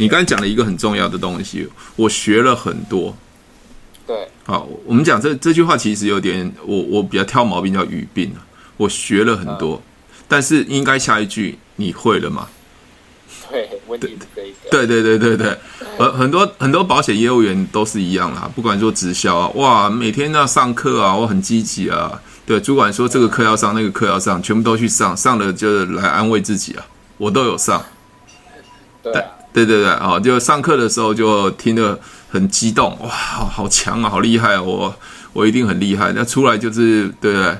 你刚才讲了一个很重要的东西，我学了很多。对，好，我们讲这这句话其实有点，我我比较挑毛病叫语病。我学了很多，嗯、但是应该下一句你会了吗？对，问题是这一个。对对对对对，呃，很多很多保险业务员都是一样啦，不管做直销啊，哇，每天要上课啊，我很积极啊。对，主管说这个课要上，那个课要上，全部都去上，上了就来安慰自己啊，我都有上。对、啊。对对对，哦，就上课的时候就听得很激动，哇，好好强啊，好厉害啊，我我一定很厉害。那出来就是对不对？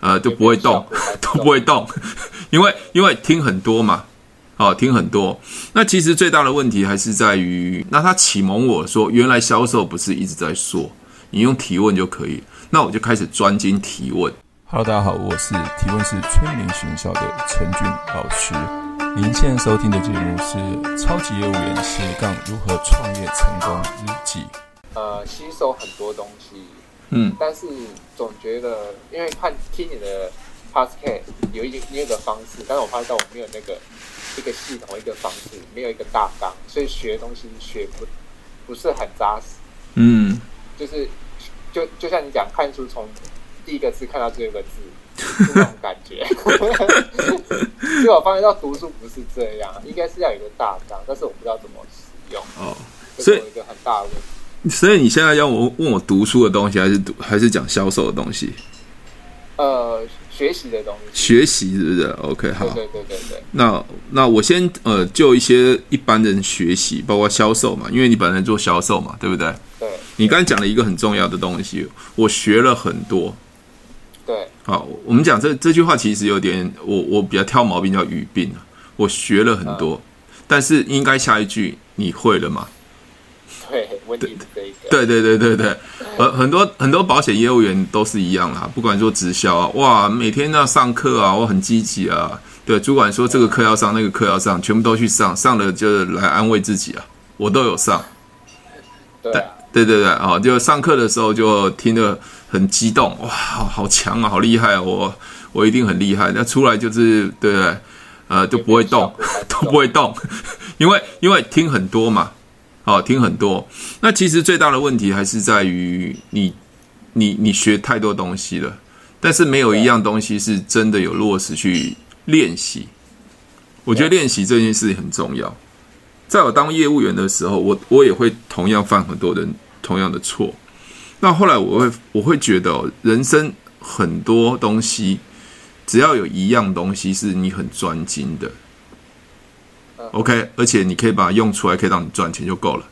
呃，就不会动，都不会动，因为因为听很多嘛，哦，听很多。那其实最大的问题还是在于，那他启蒙我说，原来销售不是一直在说，你用提问就可以。那我就开始专精提问。Hello，大家好，我是提问式催眠学校的陈俊老师。您现在收听的节目是《超级业务员斜杠如何创业成功日记》。呃，吸收很多东西，嗯，但是总觉得，因为看听你的 podcast 有一个有一个方式，但是我发现到我没有那个一个系统一个方式，没有一个大纲，所以学东西学不不是很扎实。嗯，就是就就像你讲，看书从第一个字看到最后一个字。这种感觉，因为我发现到读书不是这样，应该是要有一个大纲，但是我不知道怎么使用哦，所以有一个很大的问题。所以你现在要我问我读书的东西，还是读还是讲销售的东西？呃，学习的东西，学习是不是？OK，好，对对对对对。那那我先呃，就一些一般人学习，包括销售嘛，因为你本来做销售嘛，对不对？对。你刚才讲了一个很重要的东西，我学了很多。对，好，我们讲这这句话其实有点，我我比较挑毛病叫语病。我学了很多，嗯、但是应该下一句你会了吗？对，问题是这一个。对对对对对，呃，很多很多保险业务员都是一样啦，不管做直销啊，哇，每天要上课啊，我很积极啊。对，主管说这个课要上，那个课要上，全部都去上，上了就来安慰自己啊，我都有上。对、啊、对对对，哦，就上课的时候就听得。很激动哇，好好强啊，好厉害啊！我我一定很厉害。那出来就是对不对？呃，就不会动，都不会动，因为因为听很多嘛，好听很多。那其实最大的问题还是在于你你你学太多东西了，但是没有一样东西是真的有落实去练习。我觉得练习这件事情很重要。在我当业务员的时候，我我也会同样犯很多人同样的错。那后来我会我会觉得，人生很多东西，只要有一样东西是你很专精的，OK，而且你可以把它用出来，可以让你赚钱就够了。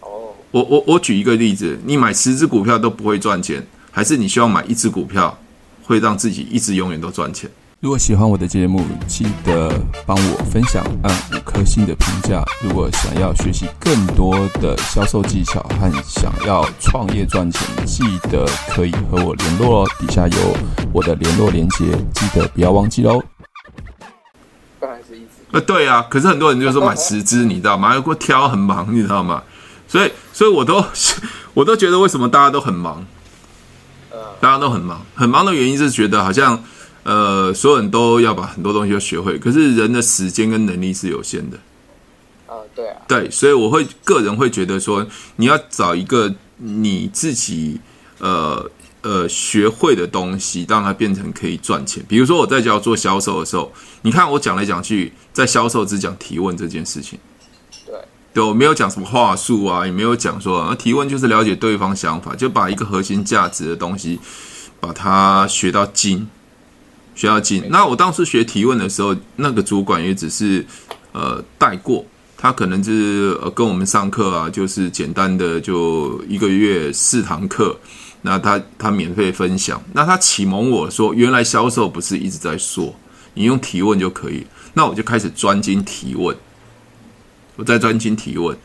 哦，我我我举一个例子，你买十只股票都不会赚钱，还是你希望买一只股票会让自己一直永远都赚钱？如果喜欢我的节目，记得帮我分享，按五颗星的评价。如果想要学习更多的销售技巧和想要创业赚钱，记得可以和我联络哦。底下有我的联络连接，记得不要忘记喽。当然是一直。呃，对啊，可是很多人就说买十只，你知道吗？要给我挑很忙，你知道吗？所以，所以我都 我都觉得为什么大家都很忙？大家都很忙，很忙的原因是觉得好像。呃，所有人都要把很多东西都学会，可是人的时间跟能力是有限的。啊，对啊，对，所以我会个人会觉得说，你要找一个你自己呃呃学会的东西，让它变成可以赚钱。比如说我在教做销售的时候，你看我讲来讲去，在销售只讲提问这件事情。对，对，我没有讲什么话术啊，也没有讲说啊，提问就是了解对方想法，就把一个核心价值的东西把它学到精。学校进，那我当时学提问的时候，那个主管也只是呃带过，他可能就是呃跟我们上课啊，就是简单的就一个月四堂课，那他他免费分享，那他启蒙我说，原来销售不是一直在说，你用提问就可以，那我就开始专精提问，我在专精提问，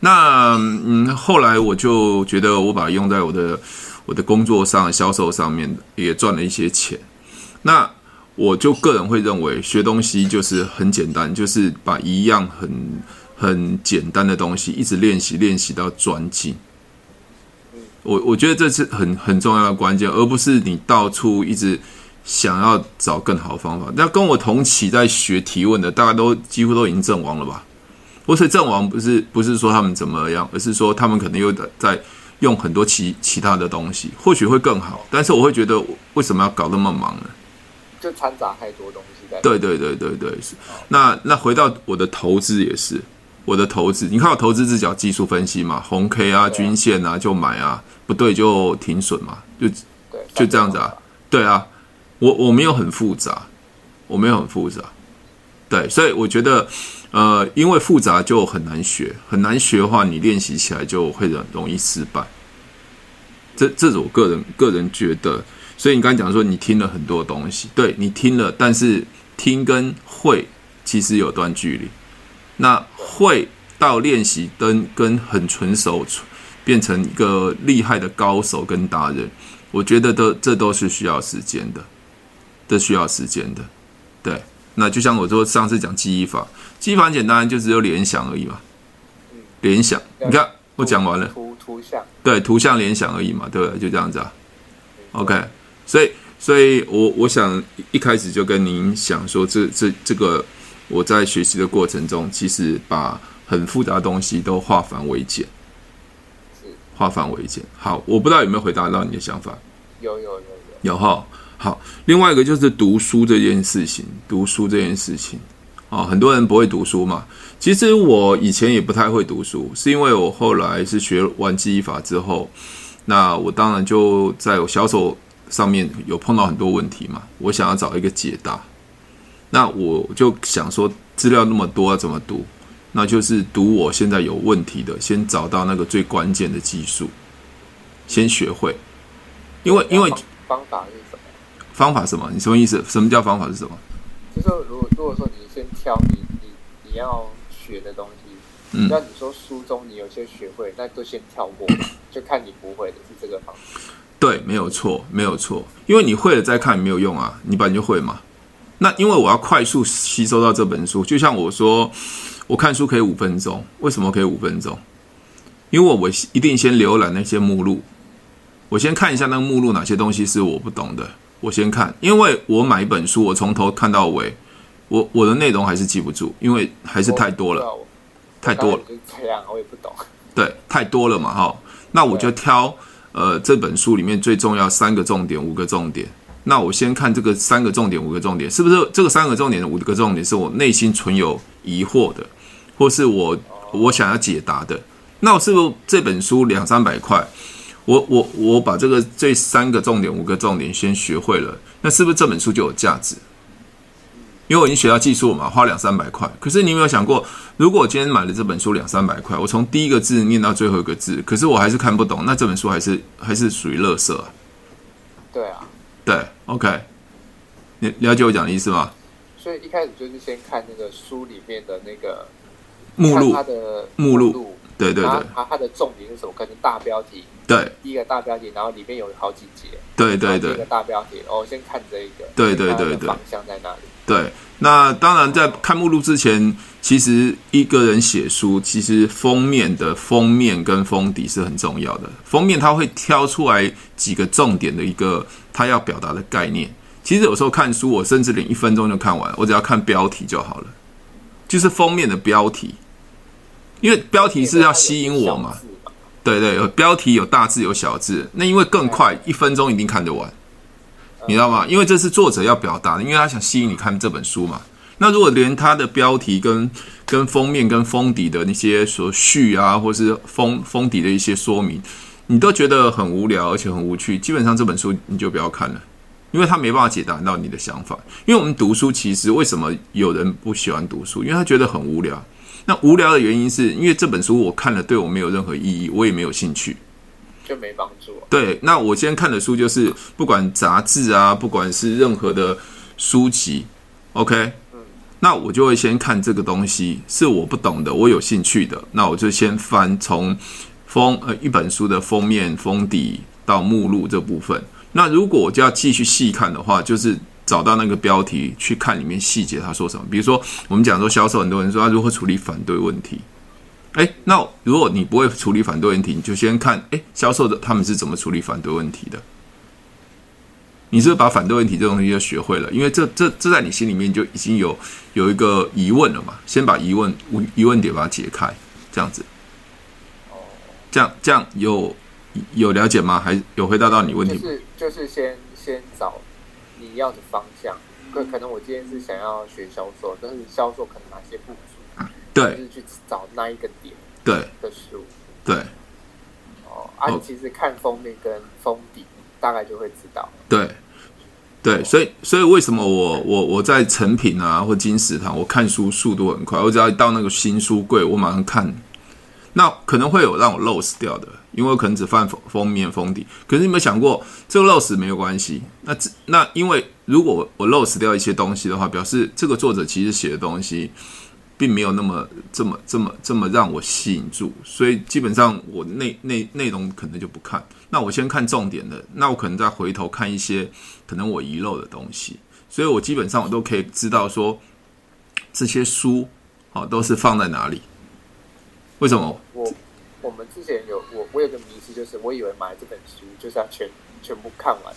那嗯后来我就觉得我把它用在我的我的工作上销售上面，也赚了一些钱，那。我就个人会认为，学东西就是很简单，就是把一样很很简单的东西一直练习，练习到专精。我我觉得这是很很重要的关键，而不是你到处一直想要找更好的方法。那跟我同期在学提问的，大家都几乎都已经阵亡了吧？或是阵亡不是不是说他们怎么样，而是说他们可能又在用很多其其他的东西，或许会更好。但是我会觉得为什么要搞那么忙呢？就掺杂太多东西在。对对对对对，是。那那回到我的投资也是，我的投资，你看我投资是讲技术分析嘛，红 K 啊，均线啊就买啊，不对就停损嘛，就就这样子啊。对啊，我我没有很复杂，我没有很复杂。对，所以我觉得，呃，因为复杂就很难学，很难学的话，你练习起来就会很容易失败。这这是我个人个人觉得。所以你刚才讲说你听了很多东西，对，你听了，但是听跟会其实有段距离。那会到练习跟跟很纯熟，变成一个厉害的高手跟达人，我觉得都这都是需要时间的，这需要时间的，对。那就像我说上次讲记忆法，记忆法很简单，就只有联想而已嘛。联想，你看我讲完了。图图像。对，图像联想而已嘛，对不对？就这样子啊。OK，所以，所以我我想一开始就跟您想说，这这这个我在学习的过程中，其实把很复杂的东西都化繁为简。化繁为简。好，我不知道有没有回答到你的想法。有有有有。有哈。好，另外一个就是读书这件事情，读书这件事情，哦，很多人不会读书嘛。其实我以前也不太会读书，是因为我后来是学完记忆法之后，那我当然就在我销售上面有碰到很多问题嘛，我想要找一个解答。那我就想说，资料那么多要怎么读？那就是读我现在有问题的，先找到那个最关键的技术，先学会。因为因为方法是什么。方法是什么？你什么意思？什么叫方法是什么？就是说如果如果说你先挑你你你要学的东西，嗯，那你说书中你有些学会，那就先跳过，就看你不会的是这个方法。对，没有错，没有错，因为你会了再看没有用啊，你本来就会嘛。那因为我要快速吸收到这本书，就像我说，我看书可以五分钟，为什么可以五分钟？因为我一定先浏览那些目录，我先看一下那个目录哪些东西是我不懂的。我先看，因为我买一本书，我从头看到尾，我我的内容还是记不住，因为还是太多了，太多了。这样我也不懂。对，太多了嘛，哈。那我就挑呃这本书里面最重要三个重点，五个重点。那我先看这个三个重点，五个重点，是不是这个三个重点的五个重点是我内心存有疑惑的，或是我我想要解答的？那我是不是这本书两三百块？我我我把这个这三个重点五个重点先学会了，那是不是这本书就有价值？因为我已经学到技术了嘛，花两三百块。可是你有没有想过，如果我今天买了这本书两三百块，我从第一个字念到最后一个字，可是我还是看不懂，那这本书还是还是属于垃圾啊？对啊，对，OK，你了解我讲的意思吗？所以一开始就是先看那个书里面的那个目录，它的目录，对对对，它它的重点是什么？可能大标题。对，第一个大标题，然后里面有好几节。对对对，一个大标题，哦，先看这一个。对对对对，方向在哪里？对，那当然在看目录之前，其实一个人写书，其实封面的封面跟封底是很重要的。封面他会挑出来几个重点的一个他要表达的概念。其实有时候看书，我甚至连一分钟就看完，我只要看标题就好了，就是封面的标题，因为标题是要吸引我嘛。对对，有标题，有大字，有小字。那因为更快，一分钟一定看得完，你知道吗？因为这是作者要表达的，因为他想吸引你看这本书嘛。那如果连他的标题跟跟封面跟封底的那些所序啊，或是封封底的一些说明，你都觉得很无聊，而且很无趣，基本上这本书你就不要看了，因为他没办法解答到你的想法。因为我们读书，其实为什么有人不喜欢读书？因为他觉得很无聊。那无聊的原因是因为这本书我看了对我没有任何意义，我也没有兴趣，就没帮助。对，那我今天看的书就是不管杂志啊，不管是任何的书籍，OK，嗯，那我就会先看这个东西是我不懂的，我有兴趣的，那我就先翻从封呃一本书的封面、封底到目录这部分。那如果我就要继续细看的话，就是。找到那个标题去看里面细节，他说什么？比如说，我们讲说销售，很多人说他如何处理反对问题。哎，那如果你不会处理反对问题，你就先看哎，销售的他们是怎么处理反对问题的。你是不是把反对问题这东西就学会了？因为这这这在你心里面就已经有有一个疑问了嘛。先把疑问疑问点把它解开，这样子。这样这样有有了解吗？还有回答到你问题吗？就是就是先先找你要的方向。可可能我今天是想要学销售，但是销售可能哪些不足？对，就是去找那一个点。对的书。对。哦，啊，你其实看封面跟封底，大概就会知道。对。对，所以所以为什么我我我在成品啊或金石堂，我看书速度很快，我只要一到那个新书柜，我马上看。那可能会有让我 lose 掉的，因为我可能只翻封封面封底。可是你有没有想过，这个 lose 没有关系？那这那因为如果我 lose 掉一些东西的话，表示这个作者其实写的东西并没有那么这么这么这么让我吸引住，所以基本上我内内内容可能就不看。那我先看重点的，那我可能再回头看一些可能我遗漏的东西。所以我基本上我都可以知道说这些书啊都是放在哪里。为什么？我我们之前有我我有个迷思，就是我以为买这本书就是要全全部看完，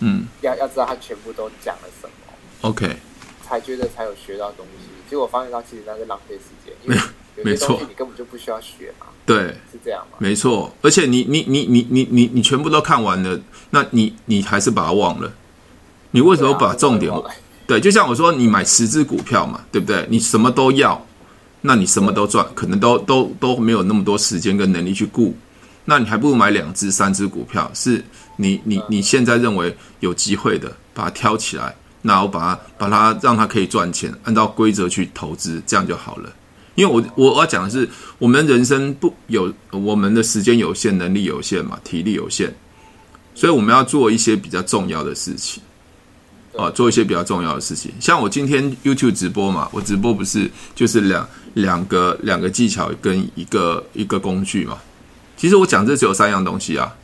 嗯，要要知道它全部都讲了什么，OK，才觉得才有学到东西。结果发现到其实那是浪费时间，因为有些东西你根本就不需要学嘛。对，是这样吗？没错，而且你你你你你你你全部都看完了，那你你还是把它忘了。你为什么把重点？对，就像我说，你买十只股票嘛，对不对？你什么都要。那你什么都赚，可能都都都没有那么多时间跟能力去顾，那你还不如买两只、三只股票，是你你你现在认为有机会的，把它挑起来，那我把它把它让它可以赚钱，按照规则去投资，这样就好了。因为我我要讲的是，我们人生不有我们的时间有限，能力有限嘛，体力有限，所以我们要做一些比较重要的事情。啊，做一些比较重要的事情，像我今天 YouTube 直播嘛，我直播不是就是两两个两个技巧跟一个一个工具嘛。其实我讲这只有三样东西啊。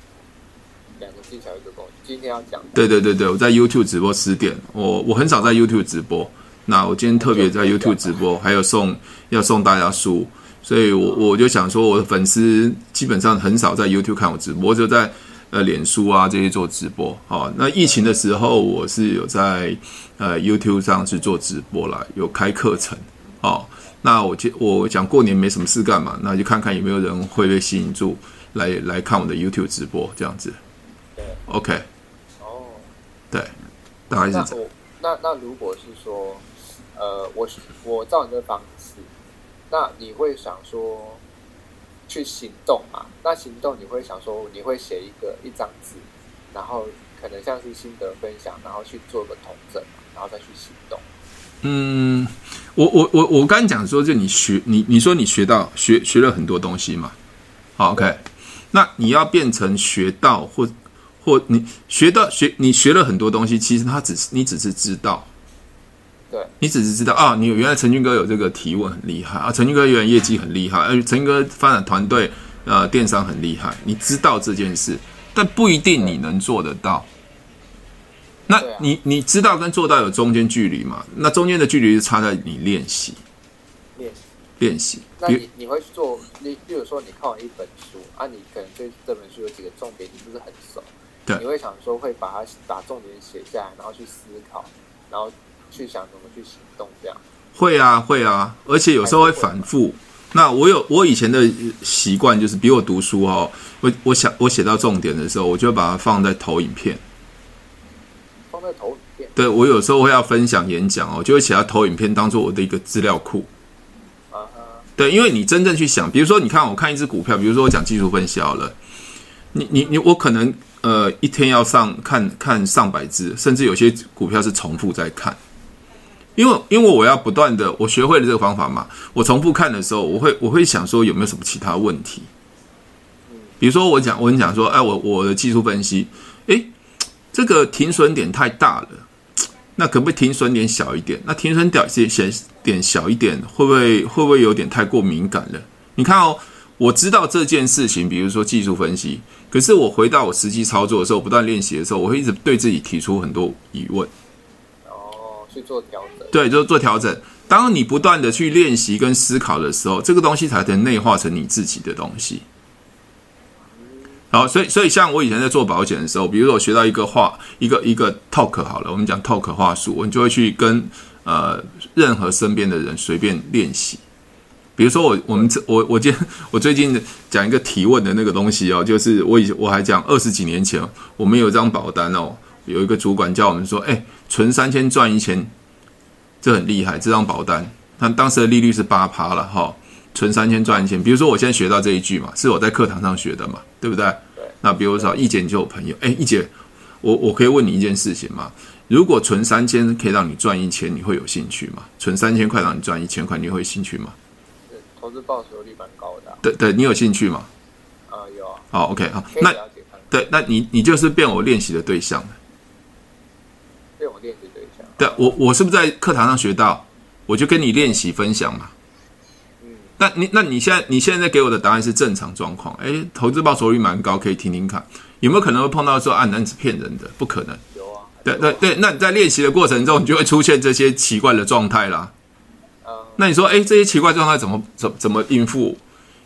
今天要讲。对对对对，我在 YouTube 直播十点，我我很少在 YouTube 直播，那我今天特别在 YouTube 直播，还有送要送大家书，所以我我就想说，我的粉丝基本上很少在 YouTube 看我直播，我就在。呃，脸书啊这些做直播，好，那疫情的时候我是有在呃 YouTube 上去做直播啦，有开课程，哦，那我就我讲过年没什么事干嘛，那就看看有没有人会被吸引住来来看我的 YouTube 直播这样子。对，OK，哦，对，大概是这样。那那，那如果是说，呃，我我照你的方式，那你会想说？去行动嘛？那行动你会想说，你会写一个一张纸，然后可能像是心得分享，然后去做个统整，然后再去行动。嗯，我我我我刚才讲说，就你学你你说你学到学学了很多东西嘛？好，OK，那你要变成学到或或你学到学你学了很多东西，其实他只是你只是知道。对，你只是知道啊，你原来陈俊哥有这个提问很厉害啊，陈俊哥原来业绩很厉害，而且陈俊哥发展团队呃电商很厉害，你知道这件事，但不一定你能做得到。那你你知道跟做到有中间距离嘛？那中间的距离是差在你练习，练习练习。那你你会做，你比如说你看完一本书啊，你可能对这本书有几个重点你不是很熟，对，你会想说会把它把重点写下来，然后去思考，然后。去想怎么去行动，这样会啊会啊，而且有时候会反复。那我有我以前的习惯，就是比我读书哦，我我想我写到重点的时候，我就把它放在投影片，放在投影片。对，我有时候会要分享演讲哦，就会写到投影片当做我的一个资料库。啊哈。对，因为你真正去想，比如说你看我看一只股票，比如说我讲技术分析好了，你你你我可能呃一天要上看看上百只，甚至有些股票是重复在看。因为因为我要不断的，我学会了这个方法嘛，我重复看的时候，我会我会想说有没有什么其他问题，比如说我讲我跟你讲说，哎，我我的技术分析，哎，这个停损点太大了，那可不可以停损点小一点？那停损点点点小一点，会不会会不会有点太过敏感了？你看哦，我知道这件事情，比如说技术分析，可是我回到我实际操作的时候，不断练习的时候，我会一直对自己提出很多疑问。哦去做调整，对，就是做调整。当你不断的去练习跟思考的时候，这个东西才能内化成你自己的东西。好，所以，所以像我以前在做保险的时候，比如说我学到一个话，一个一个 talk 好了，我们讲 talk 话术，我就会去跟呃任何身边的人随便练习。比如说我我们这我我今天我最近讲一个提问的那个东西哦，就是我以前我还讲二十几年前我们有一张保单哦，有一个主管叫我们说，哎，存三千赚一千，这很厉害，这张保单，那当时的利率是八趴了哈。哦存三千赚一千，比如说我现在学到这一句嘛，是我在课堂上学的嘛，对不对？对。那比如说一姐你就有朋友，哎，一姐，我我可以问你一件事情吗？如果存三千可以让你赚一千，你会有兴趣吗？存三千块让你赚一千块，你会有兴趣吗？投资报酬率蛮高的啊。对对，你有兴趣吗？啊，有啊。好，OK，好，那对，那你你就是变我练习的对象了。变我练习对象。对，我我是不是在课堂上学到，我就跟你练习分享嘛？那你那你现在你现在给我的答案是正常状况，诶，投资报酬率蛮高，可以听听看，有没有可能会碰到说啊，男子骗人的，不可能。有啊。对对对，那你在练习的过程中，你就会出现这些奇怪的状态啦。那你说，诶，这些奇怪状态怎么怎怎么应付？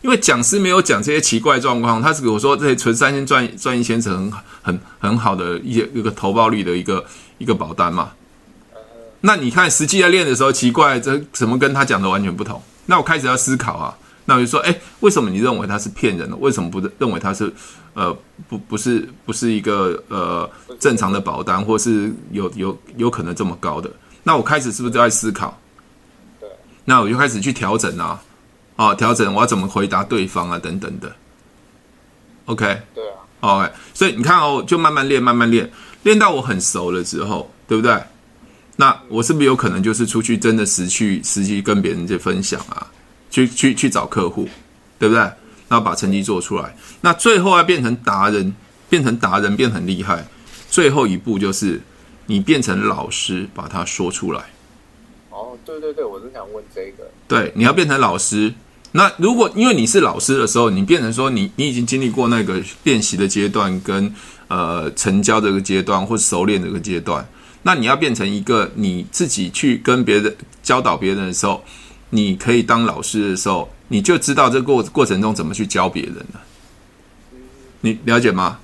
因为讲师没有讲这些奇怪状况，他是给我说这些存三千赚赚一千是很很很好的一些一个投报率的一个一个保单嘛。那你看实际在练的时候，奇怪，这怎么跟他讲的完全不同？那我开始要思考啊，那我就说，哎，为什么你认为它是骗人的？为什么不认为它是，呃，不不是不是一个呃正常的保单，或是有有有可能这么高的？那我开始是不是就在思考？对。那我就开始去调整啊，啊，调整我要怎么回答对方啊，等等的。OK。对啊。OK，所以你看哦，就慢慢练，慢慢练，练到我很熟了之后，对不对？那我是不是有可能就是出去真的实去实际跟别人去分享啊，去去去找客户，对不对？然后把成绩做出来。那最后要变成达人，变成达人，变很厉害。最后一步就是你变成老师，把它说出来。哦，对对对，我是想问这个。对，你要变成老师。那如果因为你是老师的时候，你变成说你你已经经历过那个练习的阶段，跟呃成交这个阶段，或熟练这个阶段。那你要变成一个你自己去跟别人教导别人的时候，你可以当老师的时候，你就知道这过过程中怎么去教别人了。你了解吗？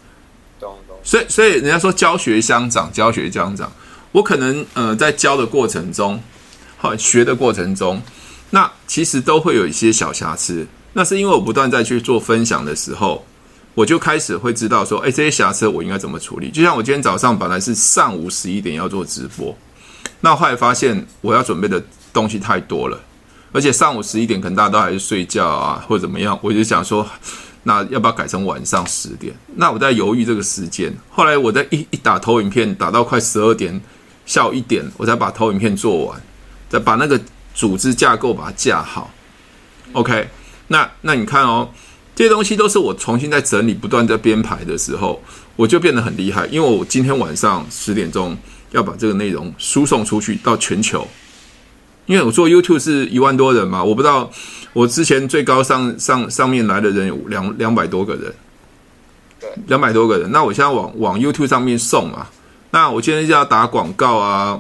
懂懂。所以所以人家说教学相长，教学相长。我可能呃在教的过程中，好学的过程中，那其实都会有一些小瑕疵。那是因为我不断在去做分享的时候。我就开始会知道说，哎，这些瑕疵我应该怎么处理？就像我今天早上本来是上午十一点要做直播，那后来发现我要准备的东西太多了，而且上午十一点可能大家都还是睡觉啊，或者怎么样，我就想说，那要不要改成晚上十点？那我在犹豫这个时间。后来我在一一打投影片，打到快十二点，下午一点，我才把投影片做完，再把那个组织架构把它架好。OK，那那你看哦。这些东西都是我重新在整理、不断在编排的时候，我就变得很厉害。因为我今天晚上十点钟要把这个内容输送出去到全球。因为我做 YouTube 是一万多人嘛，我不知道我之前最高上上上面来的人有两两百多个人，对，两百多个人。那我现在往往 YouTube 上面送嘛，那我今天就要打广告啊。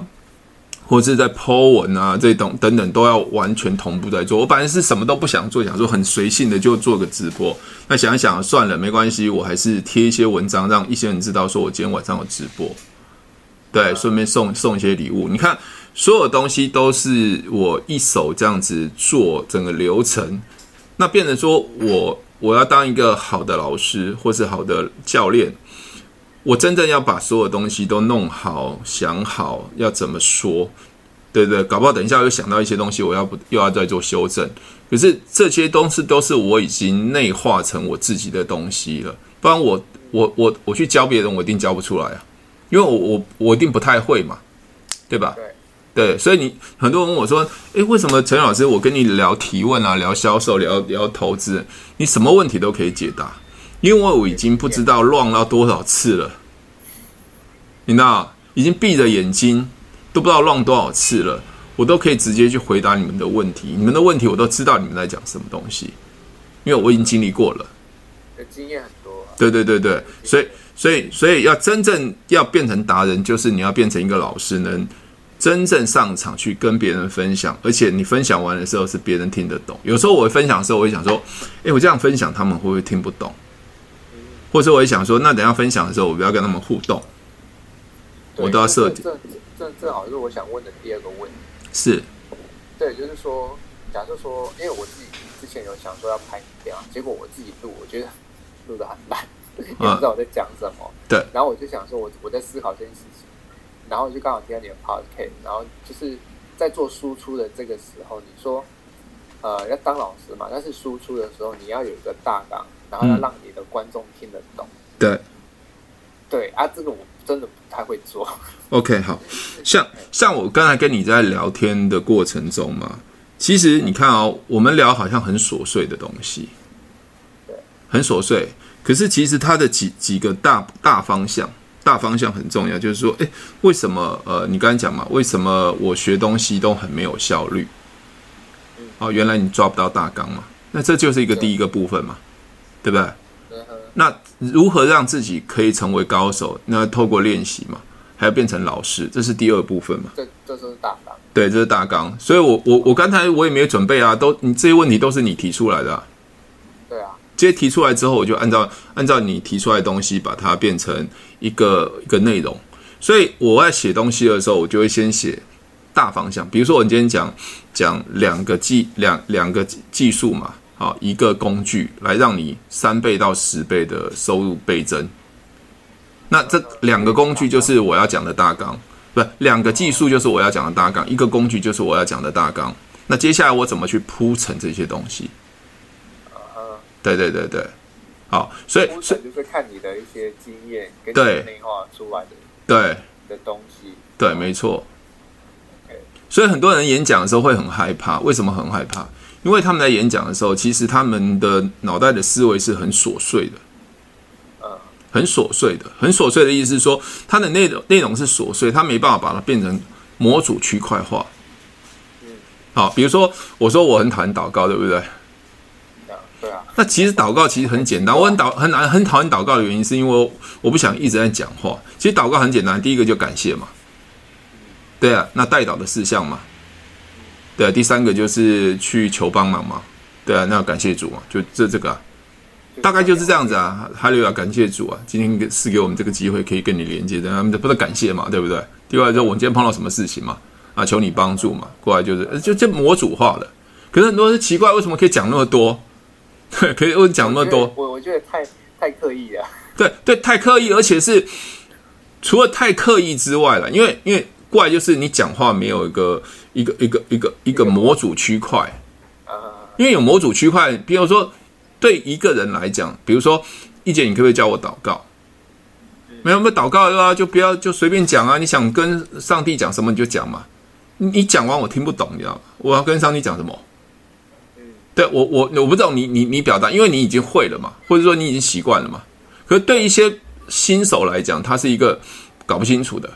或者是在 Po 文啊，这种等等都要完全同步在做。我本来是什么都不想做，想说很随性的就做个直播。那想一想算了，没关系，我还是贴一些文章，让一些人知道说我今天晚上有直播。对，顺便送送一些礼物。你看，所有东西都是我一手这样子做整个流程。那变成说我我要当一个好的老师，或是好的教练。我真正要把所有东西都弄好、想好要怎么说，对不对？搞不好等一下又想到一些东西，我要不又要再做修正。可是这些东西都是我已经内化成我自己的东西了，不然我我我我去教别人，我一定教不出来啊，因为我我我一定不太会嘛，对吧？对，对，所以你很多人问我说：“诶，为什么陈老师我跟你聊提问啊，聊销售，聊聊投资，你什么问题都可以解答？”因为我已经不知道乱了多少次了，你知道，已经闭着眼睛都不知道乱多少次了，我都可以直接去回答你们的问题。你们的问题我都知道你们在讲什么东西，因为我已经经历过了，经验很多。对对对对，所以所以所以要真正要变成达人，就是你要变成一个老师，能真正上场去跟别人分享，而且你分享完的时候是别人听得懂。有时候我分享的时候，我会想说，诶，我这样分享他们会不会听不懂？或者我也想说，那等下分享的时候，我不要跟他们互动，我都要设定。这这正好是我想问的第二个问题。是，对，就是说，假设说，因为我自己之前有想说要拍影片，结果我自己录，我觉得录的很烂，也不知道我在讲什么。对。然后我就想说我，我我在思考这件事情，然后就刚好听到你的 podcast，然后就是在做输出的这个时候，你说。呃，要当老师嘛，但是输出的时候你要有一个大纲，然后要让你的观众听得懂。嗯、对，对啊，这个我真的不太会做。OK，好像像我刚才跟你在聊天的过程中嘛，其实你看哦，我们聊好像很琐碎的东西，对，很琐碎。可是其实它的几几个大大方向，大方向很重要，就是说，哎，为什么？呃，你刚才讲嘛，为什么我学东西都很没有效率？哦，原来你抓不到大纲嘛？那这就是一个第一个部分嘛，对不对？那如何让自己可以成为高手？那透过练习嘛，还要变成老师，这是第二部分嘛？这这是大纲。对，这是大纲。所以我我我刚才我也没有准备啊，都你这些问题都是你提出来的啊。对啊。这些提出来之后，我就按照按照你提出来的东西，把它变成一个一个内容。所以我在写东西的时候，我就会先写。大方向，比如说我今天讲讲两个技两两个技术嘛，好，一个工具来让你三倍到十倍的收入倍增。那这两个工具就是我要讲的大纲，不是两个技术就是我要讲的大纲，一个工具就是我要讲的大纲。那接下来我怎么去铺陈这些东西？对对对对，好，所以铺陈就是看你的一些经验跟内化出来的对的东西，对，没错。所以很多人演讲的时候会很害怕，为什么很害怕？因为他们在演讲的时候，其实他们的脑袋的思维是很琐碎的，很琐碎的，很琐碎的意思是说，它的内容内容是琐碎，他没办法把它变成模组区块化。好，比如说我说我很讨厌祷告，对不对？对啊。那其实祷告其实很简单，我很祷很难很讨厌祷告的原因是因为我不想一直在讲话。其实祷告很简单，第一个就感谢嘛。对啊，那代祷的事项嘛，对啊，第三个就是去求帮忙嘛，对啊，那要感谢主嘛，就这这个啊，大概就是这样子啊。哈利路亚，感谢主啊，今天是给我们这个机会可以跟你连接的，他们不是感谢嘛，对不对？第二就我今天碰到什么事情嘛，啊，求你帮助嘛，过来就是就这模组化了。可是很多人奇怪，为什么可以讲那么多？对，可以为讲那么多？我我觉得太太刻意了。对对，太刻意，而且是除了太刻意之外了，因为因为。怪就是你讲话没有一个一个一个一个一个模组区块，因为有模组区块，比如说对一个人来讲，比如说一姐，你可不可以教我祷告？没有没有祷告对吧？就不要就随便讲啊！你想跟上帝讲什么你就讲嘛。你讲完我听不懂，你知道吗？我要跟上帝讲什么？对我我我不知道你你你表达，因为你已经会了嘛，或者说你已经习惯了嘛。可是对一些新手来讲，他是一个搞不清楚的。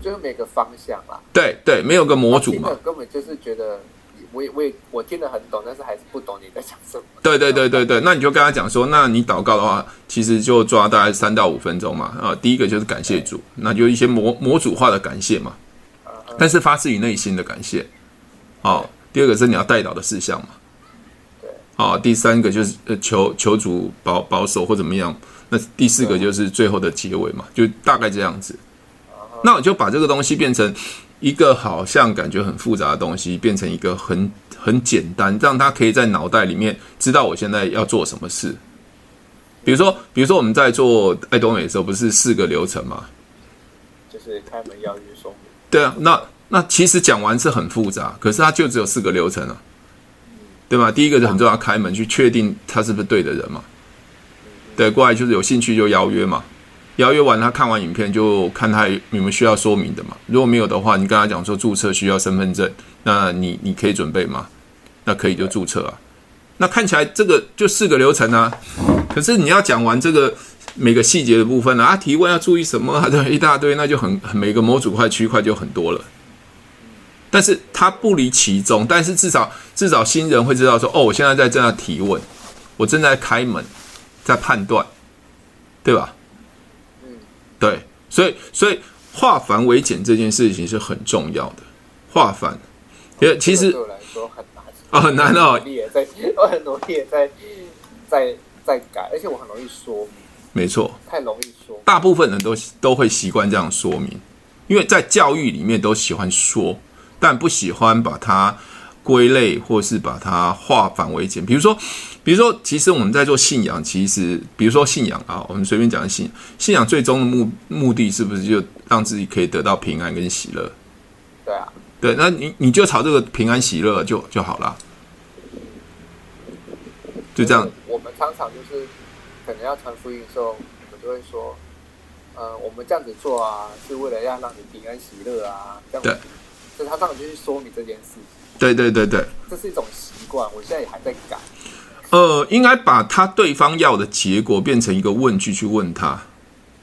就是每个方向啦，对对，没有个模组嘛，根本就是觉得我也我也我听得很懂，但是还是不懂你在讲什么。对对对对对，那你就跟他讲说，那你祷告的话，其实就抓大概三到五分钟嘛。啊，第一个就是感谢主，那就一些模模组化的感谢嘛，但是发自于内心的感谢。哦，第二个是你要代祷的事项嘛。对。哦，第三个就是呃求求主保保守或怎么样。那第四个就是最后的结尾嘛，就大概这样子。那我就把这个东西变成一个好像感觉很复杂的东西，变成一个很很简单，让他可以在脑袋里面知道我现在要做什么事。比如说，比如说我们在做爱多美的时候，不是四个流程吗？就是开门、邀约、说明。对啊，那那其实讲完是很复杂，可是它就只有四个流程啊，对吧？第一个就很重要，开门去确定他是不是对的人嘛。对，过来就是有兴趣就邀约嘛。邀约完，他看完影片就看他有没有需要说明的嘛。如果没有的话，你跟他讲说注册需要身份证，那你你可以准备吗？那可以就注册啊。那看起来这个就四个流程啊。可是你要讲完这个每个细节的部分啊，提问要注意什么啊？对，一大堆，那就很很每个模组块区块就很多了。但是它不离其中，但是至少至少新人会知道说，哦，我现在在这样提问，我正在开门，在判断，对吧？对，所以所以化繁为简这件事情是很重要的。化繁，因为其实对我来说很难啊，很难哦。也在，我很努力也在在在改，而且我很容易说明。没错，太容易说。大部分人都都会习惯这样说明，因为在教育里面都喜欢说，但不喜欢把它归类或是把它化繁为简。比如说，比如说，其实我们在做信仰，其实比如说信仰啊，我们随便讲信仰，信仰最终的目目的是不是就让自己可以得到平安跟喜乐？对啊，对，那你你就朝这个平安喜乐就就好了，就这样。我们常常就是可能要传福音的时候，我们就会说，呃，我们这样子做啊，是为了要让你平安喜乐啊，这样子。对。所以他当然就去说明这件事情。对对对对。这是一种习惯，我现在也还在改。呃，应该把他对方要的结果变成一个问句去问他。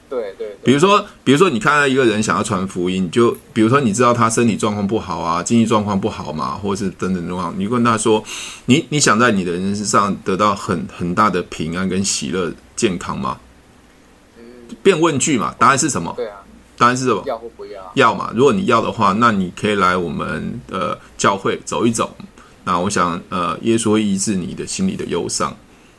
对对，对，比如说，比如说，你看到一个人想要传福音，就比如说，你知道他身体状况不好啊，经济状况不好嘛，或者是等等状况，你问他说，你你想在你的人生上得到很很大的平安跟喜乐、健康吗？嗯，变问句嘛，答案是什么？对啊，答案是什么？要或不要？要嘛。如果你要的话，那你可以来我们的教会走一走。那我想，呃，耶稣会医治你的心里的忧伤。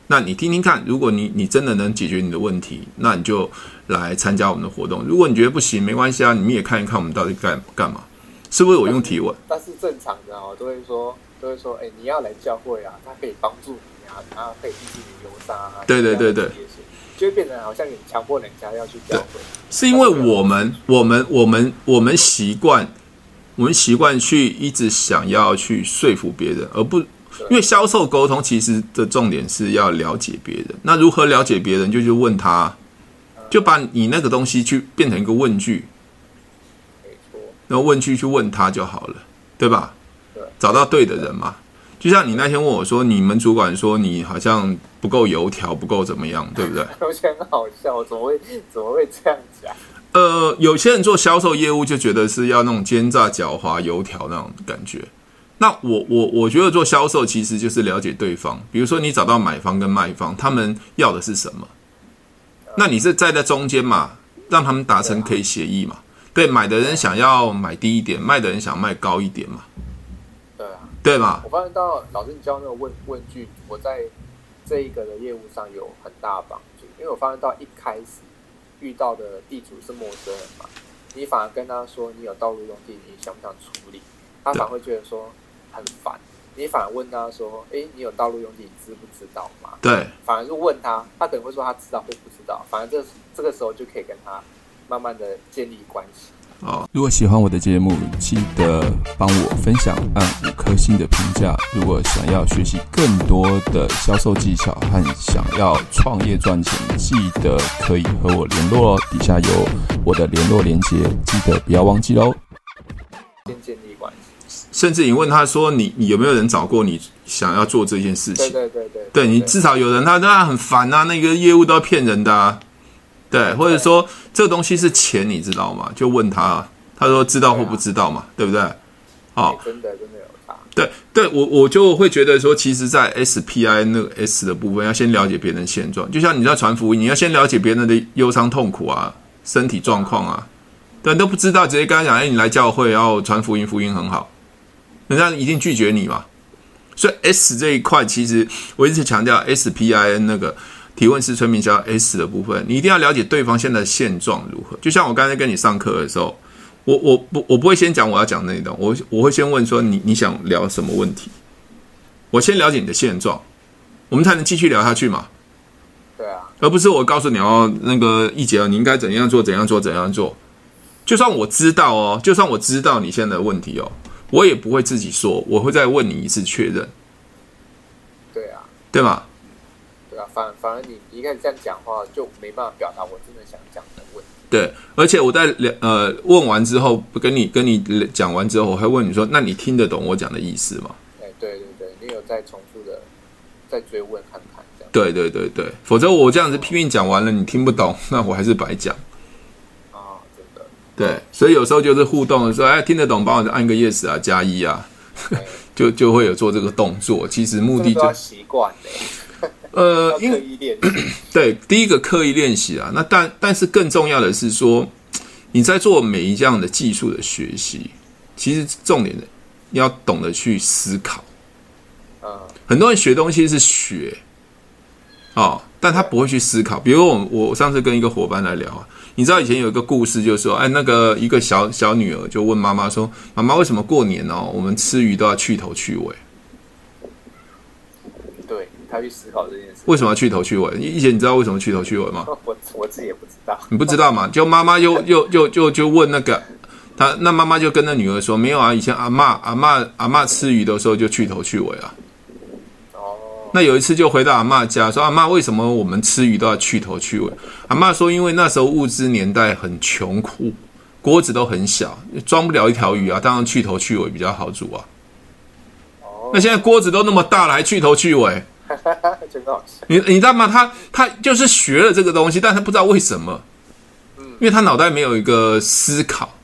那你听听看，如果你你真的能解决你的问题，那你就来参加我们的活动。如果你觉得不行，没关系啊，你们也看一看我们到底干干嘛？是不是我用提问？但是正常的哦，都会说都会说，哎，你要来教会啊，他可以帮助你啊，他可以医治你忧伤啊。对对对对，就会变成好像你强迫人家要去教会。是因为我们我们我们我们习惯我们习惯去一直想要去说服别人，而不。因为销售沟通其实的重点是要了解别人，那如何了解别人，就去问他，就把你那个东西去变成一个问句，没错，然后问句去问他就好了，对吧？找到对的人嘛。就像你那天问我说，你们主管说你好像不够油条，不够怎么样，对不对？我觉得很好笑，怎么会怎么会这样讲？呃，有些人做销售业务就觉得是要那种奸诈狡猾、油条那种感觉。那我我我觉得做销售其实就是了解对方，比如说你找到买方跟卖方，他们要的是什么？那你是站在中间嘛，让他们达成可以协议嘛？对，买的人想要买低一点，卖的人想卖高一点嘛？对啊，对嘛？我发现到老师你教那个问问句，我在这一个的业务上有很大帮助，因为我发现到一开始遇到的地主是陌生人嘛，你反而跟他说你有道路用地，你想不想处理？他反而会觉得说。很烦，你反而问他说：“哎，你有道路用地，你知不知道嘛？”对，反而是问他，他可能会说他知道或不知道，反正这这个时候就可以跟他慢慢的建立关系。哦，如果喜欢我的节目，记得帮我分享，按五颗星的评价。如果想要学习更多的销售技巧和想要创业赚钱，记得可以和我联络哦。底下有我的联络连接，记得不要忘记喽。先建立关系。甚至你问他说你：“你你有没有人找过你想要做这件事情？”对对对对，对你至少有人他，他他很烦啊，那个业务都要骗人的啊，对，或者说这个东西是钱，你知道吗？就问他，他说知道或不知道嘛，对，不对？好，真的真的有差。对对，我我就会觉得说，其实，在 SPI 那个 S 的部分，要先了解别人现状，就像你在传福音，你要先了解别人的忧伤痛苦啊，身体状况啊，对，都不知道，直接跟他讲，哎，你来教会然后传福音，福音很好。人家一定拒绝你嘛，所以 S 这一块其实我一直强调 SPIN 那个提问式催眠叫 S 的部分，你一定要了解对方现在的现状如何。就像我刚才跟你上课的时候，我我不我不会先讲我要讲内容，我我会先问说你你想聊什么问题，我先了解你的现状，我们才能继续聊下去嘛。对啊，而不是我告诉你哦，那个一姐你应该怎样做怎样做怎样做，就算我知道哦，就算我知道你现在的问题哦。我也不会自己说，我会再问你一次确认。对啊，对吗？反反而你一开始这样讲话，就没办法表达我真的想讲的问题。对，而且我在两呃问完之后，跟你跟你讲完之后，我还问你说，那你听得懂我讲的意思吗？哎，对对对，你有在重复的再追问看看这样。对对对对，否则我这样子拼命讲完了，你听不懂，那我还是白讲。哦，真的对，所以有时候就是互动的时候，哎，听得懂，帮我按个 yes 啊，加一啊，就就会有做这个动作。其实目的就习惯呃，因为 对，第一个刻意练习啊，那但但是更重要的是说，你在做每一项的技术的学习，其实重点的要懂得去思考。很多人学东西是学，哦，但他不会去思考。比如我我上次跟一个伙伴来聊啊，你知道以前有一个故事，就是说，哎，那个一个小小女儿就问妈妈说：“妈妈，为什么过年哦，我们吃鱼都要去头去尾？”去思考这件事。为什么要去头去尾？以前你知道为什么去头去尾吗？我我自己也不知道。你不知道吗？就妈妈又 又又就就问那个他，那妈妈就跟那女儿说：“没有啊，以前阿妈阿妈阿妈吃鱼的时候就去头去尾啊。”那有一次就回到阿妈家，说：“阿妈，为什么我们吃鱼都要去头去尾？”阿妈说：“因为那时候物资年代很穷苦，锅子都很小，装不了一条鱼啊，当然去头去尾比较好煮啊。”那现在锅子都那么大了，还去头去尾？你你知道吗？他他就是学了这个东西，但他不知道为什么，因为他脑袋没有一个思考。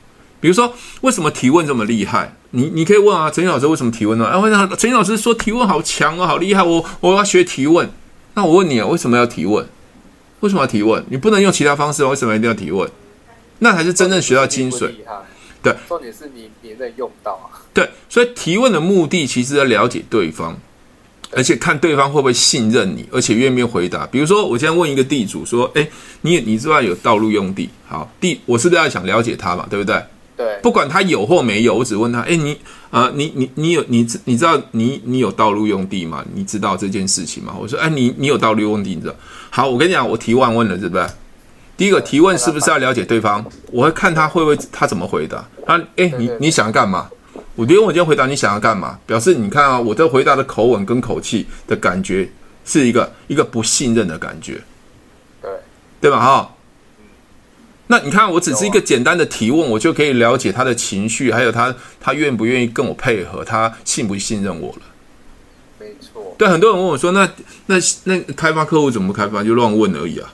比如说，为什么提问这么厉害？你你可以问啊，陈老师为什么提问呢？哎，为什么陈老师说提问好强哦，好厉害！我我要学提问。那我问你啊，为什么要提问？为什么要提问？你不能用其他方式，为什么一定要提问？那才是真正学到精髓。对，重点是你你能用到啊。对，所以提问的目的其实要了解对方，而且看对方会不会信任你，而且愿不愿意回答。比如说，我现在问一个地主说：“哎，你你知道有道路用地？好，地我是不是要想了解他嘛？对不对？”对，不管他有或没有，我只问他：哎，你啊、呃，你你你有你你知道你你有道路用地吗？你知道这件事情吗？我说：哎，你你有道路用地，你知道？好，我跟你讲，我提问问了，对不对？第一个提问是不是要了解对方？我会看他会不会他怎么回答。他哎，你你想要干嘛？我觉得我今天回答你想要干嘛，表示你看啊，我这回答的口吻跟口气的感觉是一个一个不信任的感觉，对对吧？哈。那你看，我只是一个简单的提问，我就可以了解他的情绪，还有他他愿不愿意跟我配合，他信不信任我了。没错。对，很多人问我说：“那那那开发客户怎么开发？就乱问而已啊。”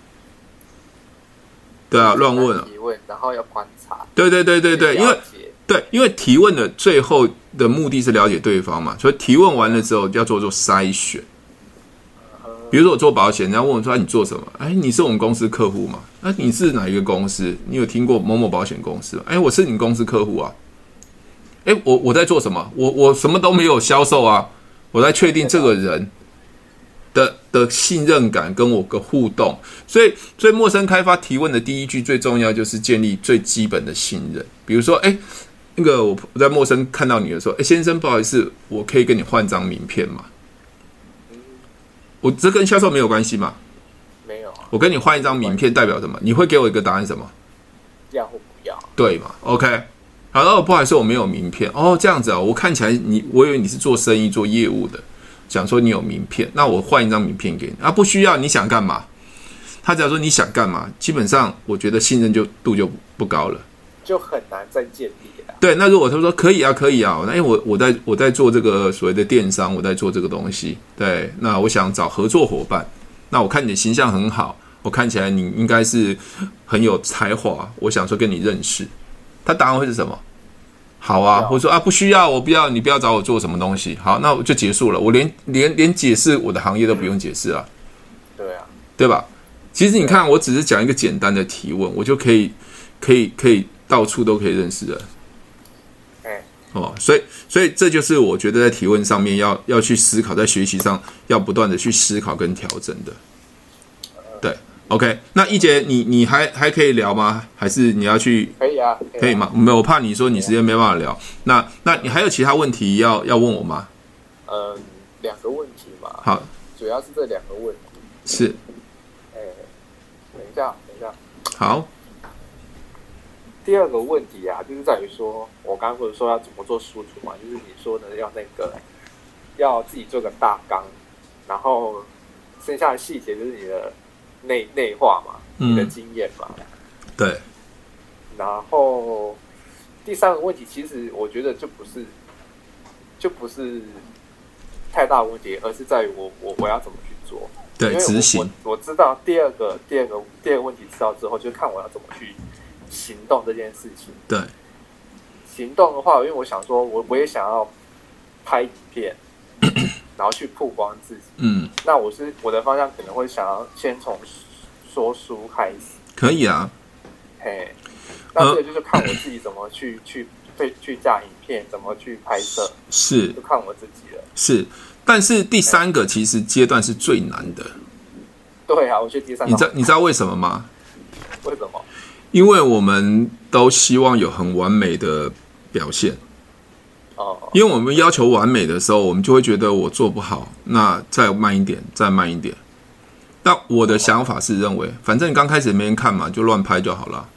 对啊，乱问啊。提问，然后要观察。对对对对对，因为对，因为提问的最后的目的是了解对方嘛，所以提问完了之后要做做筛选。比如说我做保险，人家问我说：“你做什么？”哎，你是我们公司客户吗？哎，你是哪一个公司？你有听过某某保险公司？哎，我是你公司客户啊。哎，我我在做什么？我我什么都没有销售啊。我在确定这个人的的信任感跟我个互动。所以，所以陌生开发提问的第一句最重要就是建立最基本的信任。比如说，哎，那个我在陌生看到你的时候，哎，先生，不好意思，我可以跟你换张名片吗？我这跟销售没有关系嘛？没有啊。我跟你换一张名片代表什么？你会给我一个答案什么？要或不要？对嘛？OK。好了，不好意思，我没有名片。哦，这样子啊，我看起来你，我以为你是做生意做业务的，想说你有名片，那我换一张名片给你啊，不需要。你想干嘛？他只要说你想干嘛，基本上我觉得信任就度就不高了，就很难再建立。对，那如果他说可以啊，可以啊，那因为我我在我在做这个所谓的电商，我在做这个东西，对，那我想找合作伙伴，那我看你的形象很好，我看起来你应该是很有才华，我想说跟你认识，他答案会是什么？好啊，我说啊不需要，我不要，你不要找我做什么东西，好，那我就结束了，我连连连解释我的行业都不用解释啊，对啊，对吧？其实你看，我只是讲一个简单的提问，我就可以可以可以到处都可以认识人。哦，所以，所以这就是我觉得在提问上面要要去思考，在学习上要不断的去思考跟调整的。对，OK，那一杰，你你还还可以聊吗？还是你要去？可以啊，可以，啊可以吗？没有，我怕你说你时间没办法聊。那那你还有其他问题要要问我吗？嗯，两个问题嘛。好，主要是这两个问题。是。哎，等一下，等一下。好。第二个问题啊，就是在于说，我刚刚不是说要怎么做输出嘛，就是你说的要那个，要自己做个大纲，然后剩下的细节就是你的内内化嘛，你的经验嘛。嗯，对。然后第三个问题，其实我觉得就不是，就不是太大问题，而是在于我我我要怎么去做。对，执行。我我知道第二个第二个第二个问题知道之后，就看我要怎么去。行动这件事情，对，行动的话，因为我想说，我我也想要拍影片，然后去曝光自己。嗯，那我是我的方向可能会想要先从说书开始。可以啊，嘿，那这个就是看我自己怎么去、呃、去去去架影片，怎么去拍摄，是就看我自己了。是，但是第三个其实阶段是最难的。对啊，我觉得第三，你知道你知道为什么吗？因为我们都希望有很完美的表现。哦，因为我们要求完美的时候，我们就会觉得我做不好，那再慢一点，再慢一点。但我的想法是认为，反正你刚开始没人看嘛，就乱拍就好了。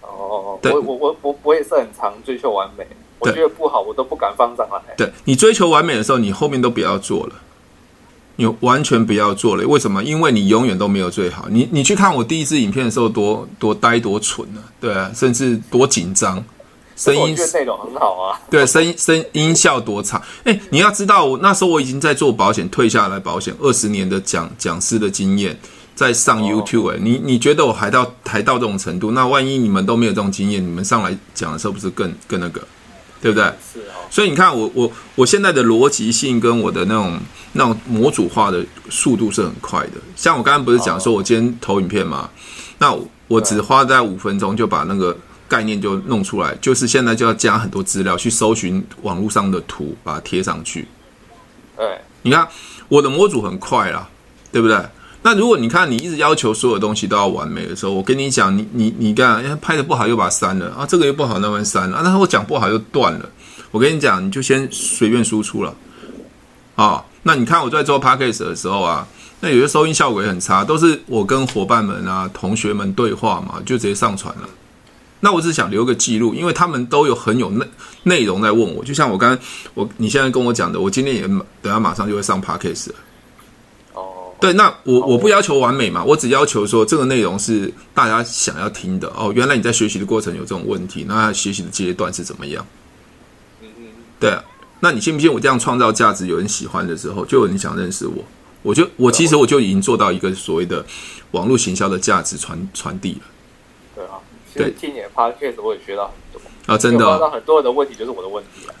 哦，对我我我我我也是很常追求完美，我觉得不好我都不敢放上来。对，你追求完美的时候，你后面都不要做了，你完全不要做了。为什么？因为你永远都没有最好。你你去看我第一支影片的时候多，多多呆多蠢呢、啊，对啊，甚至多紧张。声音内容很好啊，对，声音声音效多差。哎，你要知道，我那时候我已经在做保险，退下来保险二十年的讲讲师的经验，在上 YouTube、欸。哎，你你觉得我还到还到这种程度？那万一你们都没有这种经验，你们上来讲的时候不是更更那个，对不对？是哦。所以你看，我我我现在的逻辑性跟我的那种那种模组化的速度是很快的。像我刚刚不是讲说我今天投影片嘛？那我只花在五分钟就把那个。概念就弄出来，就是现在就要加很多资料去搜寻网络上的图，把它贴上去。对，你看我的模组很快啦，对不对？那如果你看你一直要求所有东西都要完美的时候，我跟你讲，你你你干，拍的不好又把它删了啊，这个又不好那边删了啊，那我讲不好又断了。我跟你讲，你就先随便输出了啊。那你看我在做 podcast 的时候啊，那有些收音效果也很差，都是我跟伙伴们啊、同学们对话嘛，就直接上传了。那我只是想留个记录，因为他们都有很有内内容在问我，就像我刚刚我你现在跟我讲的，我今天也等下马上就会上 podcast 了。哦，对，那我我不要求完美嘛，我只要求说这个内容是大家想要听的。哦，原来你在学习的过程有这种问题，那学习的阶段是怎么样？嗯嗯，对啊，那你信不信我这样创造价值，有人喜欢的时候，就有人想认识我，我就我其实我就已经做到一个所谓的网络行销的价值传传递了。对，听你的 podcast 我也学到啊，真的、哦，到很多人的问题就是我的问题啊。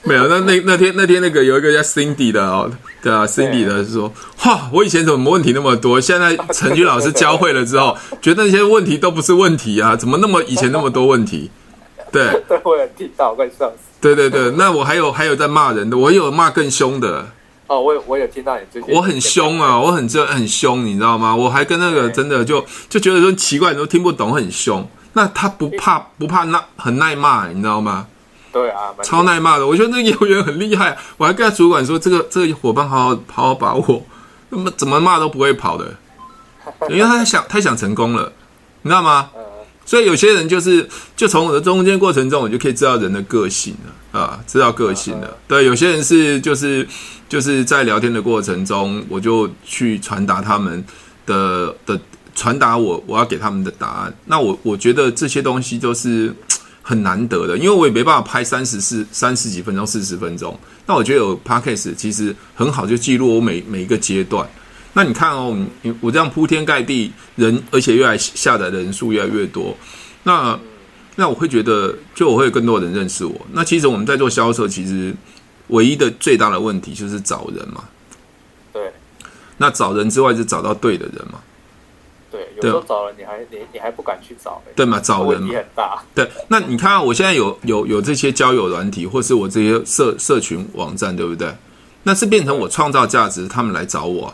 没有，那那那天那天那个有一个叫 Cindy 的哦，对啊，Cindy 的是说，哇，我以前怎么问题那么多，现在 陈军老师教会了之后，觉得那些问题都不是问题啊，怎么那么以前那么多问题？对，对，我有听到，快笑死。对对对，那我还有还有在骂人的，我有骂更凶的。哦，我有我有听到你最近，我很凶啊，我很这很凶，你知道吗？我还跟那个真的就就觉得说奇怪，你都听不懂，很凶。那他不怕不怕那很耐骂，你知道吗？对啊，超耐骂的。我觉得那个业务员很厉害，我还跟他主管说，这个这个伙伴好好好好把握，那么怎么骂都不会跑的，因为他想太想成功了，你知道吗？所以有些人就是，就从我的中间过程中，我就可以知道人的个性了啊，知道个性了。对，有些人是就是就是在聊天的过程中，我就去传达他们的的传达我我要给他们的答案。那我我觉得这些东西都是很难得的，因为我也没办法拍三十四三十几分钟、四十分钟。那我觉得有 Podcast 其实很好，就记录我每每一个阶段。那你看哦，我这样铺天盖地人，而且越来下载的人数越来越多，那那我会觉得，就我会有更多人认识我。那其实我们在做销售，其实唯一的最大的问题就是找人嘛。对。那找人之外，就找到对的人嘛？对，有时候找人你还你你还不敢去找，对嘛？找人。对，那你看，我现在有有有这些交友软体，或是我这些社社群网站，对不对？那是变成我创造价值，他们来找我。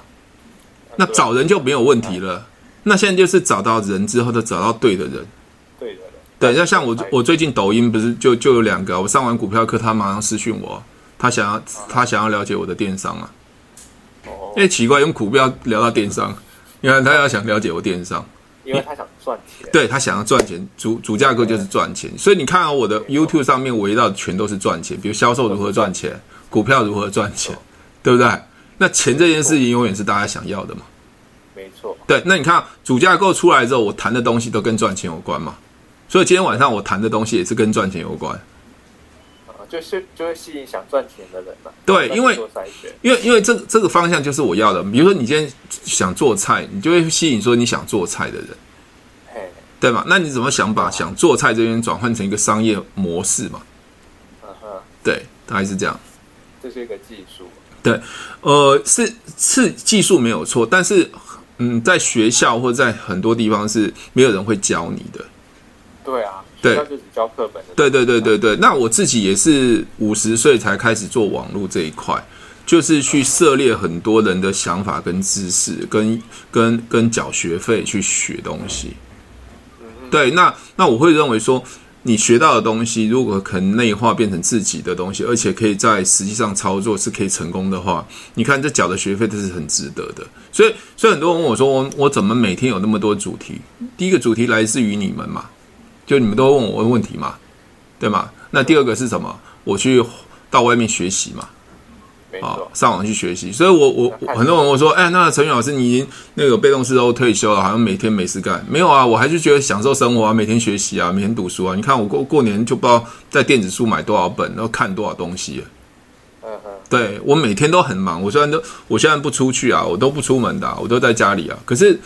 那找人就没有问题了。那现在就是找到人之后，就找到对的人。对的人。对，那像我，我最近抖音不是就就有两个，我上完股票课，他马上私讯我，他想要他想要了解我的电商啊。哦。因为奇怪，用股票聊到电商，因为他要想了解我电商，因为他想赚钱。对，他想要赚钱，主主架构就是赚钱，所以你看我的 YouTube 上面围绕全都是赚钱，比如销售如何赚钱，股票如何赚钱，对不对？那钱这件事情永远是大家想要的嘛？没错。对，那你看主架构出来之后，我谈的东西都跟赚钱有关嘛？所以今天晚上我谈的东西也是跟赚钱有关。啊，就是就会吸引想赚钱的人嘛。对，因为因为因为这个这个方向就是我要的。比如说你今天想做菜，你就会吸引说你想做菜的人，嘿，对吗？那你怎么想把想做菜这边转换成一个商业模式嘛？嗯哼，对，大概是这样。这是一个技术。对，呃，是是技术没有错，但是，嗯，在学校或者在很多地方是没有人会教你的。对啊，对，就只教课本。对对对对对。那我自己也是五十岁才开始做网络这一块，就是去涉猎很多人的想法跟知识，跟跟跟缴学费去学东西。对，那那我会认为说，你学到的东西如果可能内化变成自己的东西，而且可以在实际上操作是可以成功的话，你看这缴的学费都是很值得的。所以，所以很多人问我说，我我怎么每天有那么多主题？第一个主题来自于你们嘛，就你们都问我问问题嘛，对吗？那第二个是什么？我去到外面学习嘛。啊，上网去学习，所以我我很多人问我说，哎、欸，那陈宇老师，你已经那个被动式都退休了，好像每天没事干，没有啊？我还是觉得享受生活啊，每天学习啊，每天读书啊。你看我过过年就不知道在电子书买多少本，然后看多少东西。嗯嗯，对我每天都很忙，我虽然都我现在不出去啊，我都不出门的、啊，我都在家里啊。可是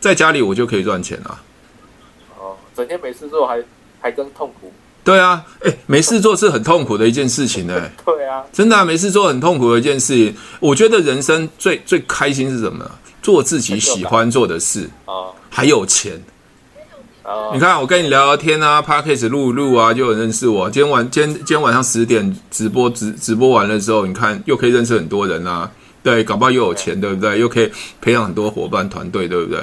在家里我就可以赚钱啊。哦，整天没事做还还更痛苦。对啊，哎，没事做是很痛苦的一件事情呢。对啊，真的啊，没事做很痛苦的一件事情。我觉得人生最最开心是什么？做自己喜欢做的事啊，还有钱。你看，我跟你聊聊天啊，Podcast 录录啊，就有认识我。今天晚今天今天晚上十点直播直直播完了之后，你看又可以认识很多人啊。对，搞不好又有钱，对不对？又可以培养很多伙伴团队，对不对？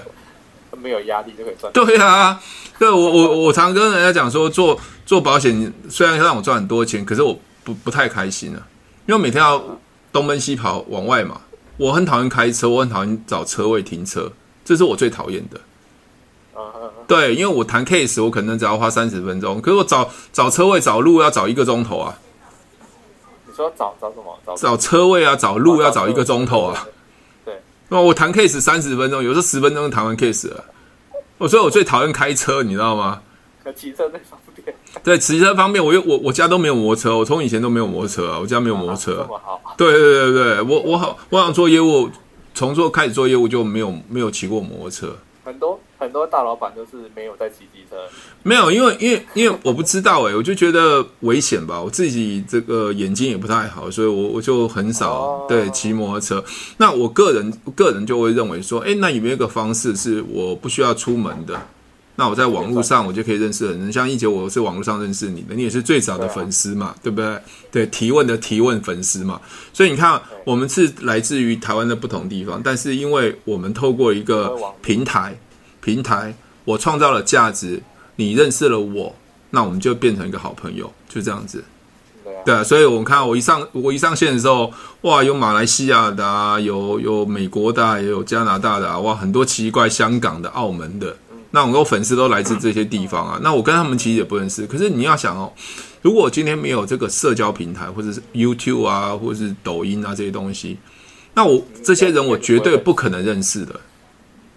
没有压力就可以赚。对啊，对我我我常跟人家讲说做。做保险虽然让我赚很多钱，可是我不不太开心啊，因为每天要东奔西跑往外嘛。我很讨厌开车，我很讨厌找车位停车，这是我最讨厌的。对，因为我谈 case，我可能只要花三十分钟，可是我找找车位找路要找一个钟头啊。你说找找什么？找找车位啊，找路要找一个钟头啊。对，那我谈 case 三十分钟，有时候十分钟就谈完 case 了。我所以我最讨厌开车，你知道吗？骑车最方便。对，骑车方面，我又我我家都没有摩托车，我从以前都没有摩托车啊，我家没有摩托车。这么好。对对对对，我我好，我想做业务，从做开始做业务就没有没有骑过摩托车。很多很多大老板都是没有在骑没有，因为因为因为我不知道哎，我就觉得危险吧，我自己这个眼睛也不太好，所以我我就很少对骑摩托车。那我个人个人就会认为说，哎，那有没有一个方式是我不需要出门的？那我在网络上，我就可以认识人。像一杰，我是网络上认识你的，你也是最早的粉丝嘛，对不对？对，提问的提问粉丝嘛。所以你看，我们是来自于台湾的不同地方，但是因为我们透过一个平台，平台，我创造了价值，你认识了我，那我们就变成一个好朋友，就这样子。对啊，所以我们看我一上我一上线的时候，哇，有马来西亚的啊，有有美国的啊，也有加拿大的啊，哇，很多奇怪，香港的、澳门的。那很多粉丝都来自这些地方啊，那我跟他们其实也不认识。可是你要想哦，如果今天没有这个社交平台，或者是 YouTube 啊，或者是抖音啊这些东西，那我这些人我绝对不可能认识的。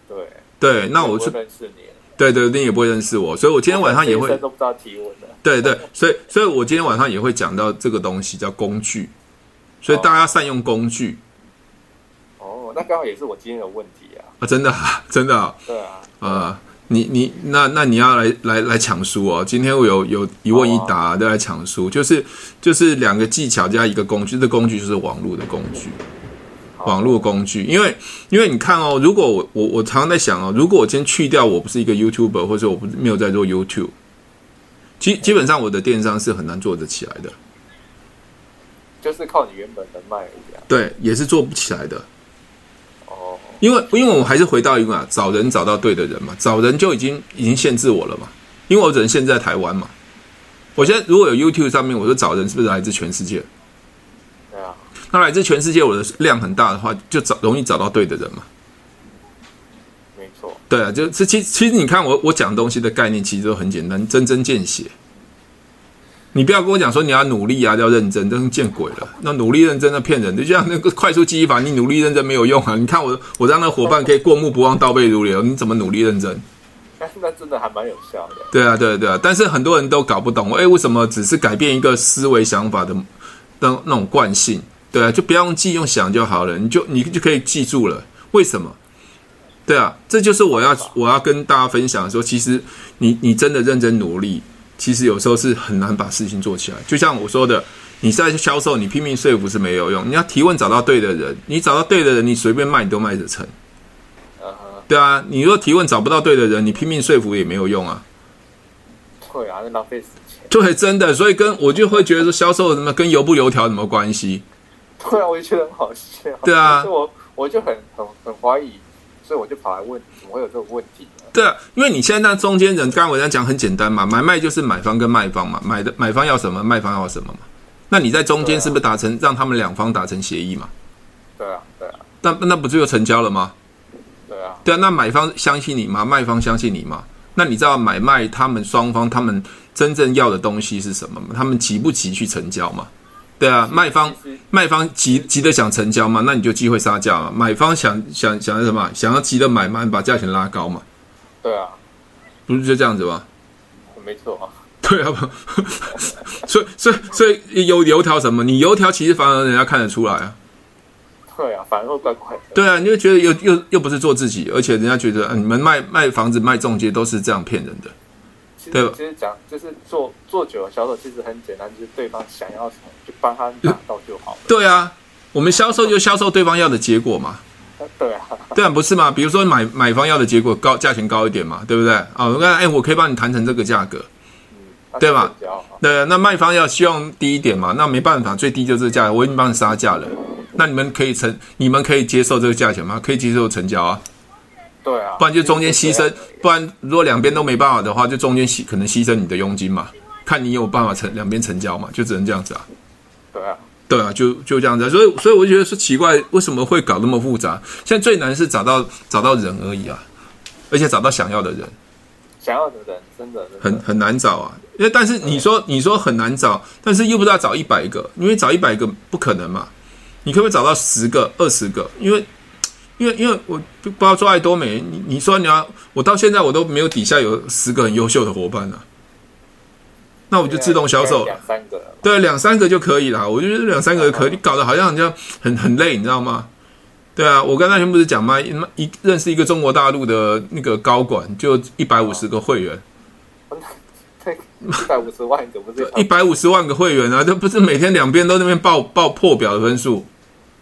对对，那我就认识你。对对，你也不会认识我，所以我今天晚上也会。都不知道提问的。对对，所以所以我今天晚上也会讲到这个东西叫工具，所以大家善用工具。哦，那刚好也是我今天的问题啊。啊，真的啊，真的啊。对啊。啊。你你那那你要来来来抢书哦！今天我有有一问一答都来抢书，就是就是两个技巧加一个工具，这工具就是网络的工具，网络工具。因为因为你看哦，如果我我我常常在想哦，如果我今天去掉我不是一个 YouTuber，或者我不没有在做 YouTube，基基本上我的电商是很难做得起来的，就是靠你原本的卖而已啊。对，也是做不起来的。哦因为，因为我们还是回到一个啊，找人找到对的人嘛，找人就已经已经限制我了嘛，因为我只能限制在台湾嘛。我现在如果有 YouTube 上面，我说找人是不是来自全世界？那来自全世界，我的量很大的话，就找容易找到对的人嘛。没错。对啊，就是其其实你看我我讲东西的概念其实都很简单，针针见血。你不要跟我讲说你要努力啊，要认真，真是见鬼了！那努力认真的骗人的，就像那个快速记忆法，你努力认真没有用啊！你看我，我让那个伙伴可以过目不忘，倒背如流，你怎么努力认真？那真的还蛮有效的。对啊，对啊，对啊！但是很多人都搞不懂，哎，为什么只是改变一个思维想法的的那种惯性？对啊，就不要用记，用想就好了，你就你就可以记住了。为什么？对啊，这就是我要我要跟大家分享说，其实你你真的认真努力。其实有时候是很难把事情做起来，就像我说的，你在销售，你拼命说服是没有用。你要提问找到对的人，你找到对的人，你随便卖你都卖得成。对啊，你如果提问找不到对的人，你拼命说服也没有用啊。对啊，那浪费时间。对，真的，所以跟我就会觉得说，销售什么跟油不油条什么关系？对啊，我就觉得很好笑。对啊，所以我我就很很很怀疑，所以我就跑来问，怎么会有这个问题呢？对啊，因为你现在那中间人，刚刚我在讲很简单嘛，买卖就是买方跟卖方嘛，买的买方要什么，卖方要什么嘛。那你在中间是不是达成、啊、让他们两方达成协议嘛？对啊，对啊。那那不就又成交了吗？对啊。对啊，那买方相信你吗？卖方相信你吗？那你知道买卖他们双方他们真正要的东西是什么吗？他们急不急去成交嘛？对啊，卖方卖方急急的想成交嘛，那你就机会杀价嘛。买方想想想要什么？想要急的买嘛，你把价钱拉高嘛。对啊，不是就这样子吗？没错啊。对啊，所以所以所以有油条什么？你油条其实反而人家看得出来啊。对啊，反而会怪怪的。对啊，你就觉得又又又不是做自己，而且人家觉得，嗯，你们卖卖房子卖中介都是这样骗人的。对吧？其实讲就是做做久了销售，其实很简单，就是对方想要什么就帮他拿到就好了。对啊，我们销售就销售对方要的结果嘛。对啊，对啊，不是吗？比如说买买方要的结果高，价钱高一点嘛，对不对？啊、哦，我看，哎，我可以帮你谈成这个价格，嗯、对吧？对，那卖方要希望低一点嘛，那没办法，最低就这个价，我已经帮你杀价了。那你们可以成，你们可以接受这个价钱吗？可以接受成交啊。对啊，不然就中间牺牲，不然如果两边都没办法的话，就中间牺可能牺牲你的佣金嘛，看你有办法成两边成交嘛，就只能这样子啊。对啊，对啊，就就这样子，所以所以我就觉得说奇怪，为什么会搞那么复杂？现在最难是找到找到人而已啊，而且找到想要的人，想要的人真的，真的很很难找啊。因为但是你说你说很难找，但是又不知道找一百个，因为找一百个不可能嘛，你可不可以找到十个、二十个？因为因为因为我就不知道做爱多美，你你说你要我到现在我都没有底下有十个很优秀的伙伴呢、啊，那我就自动销售两三个，对，两三个就可以了。我觉得两三个就可以，你搞得好像好像很很累，你知道吗？对啊，我刚才不是讲吗？一认识一个中国大陆的那个高管，就一百五十个会员，一百五十万个不是一百五十万个会员啊，这不是每天两边都那边报报破表的分数。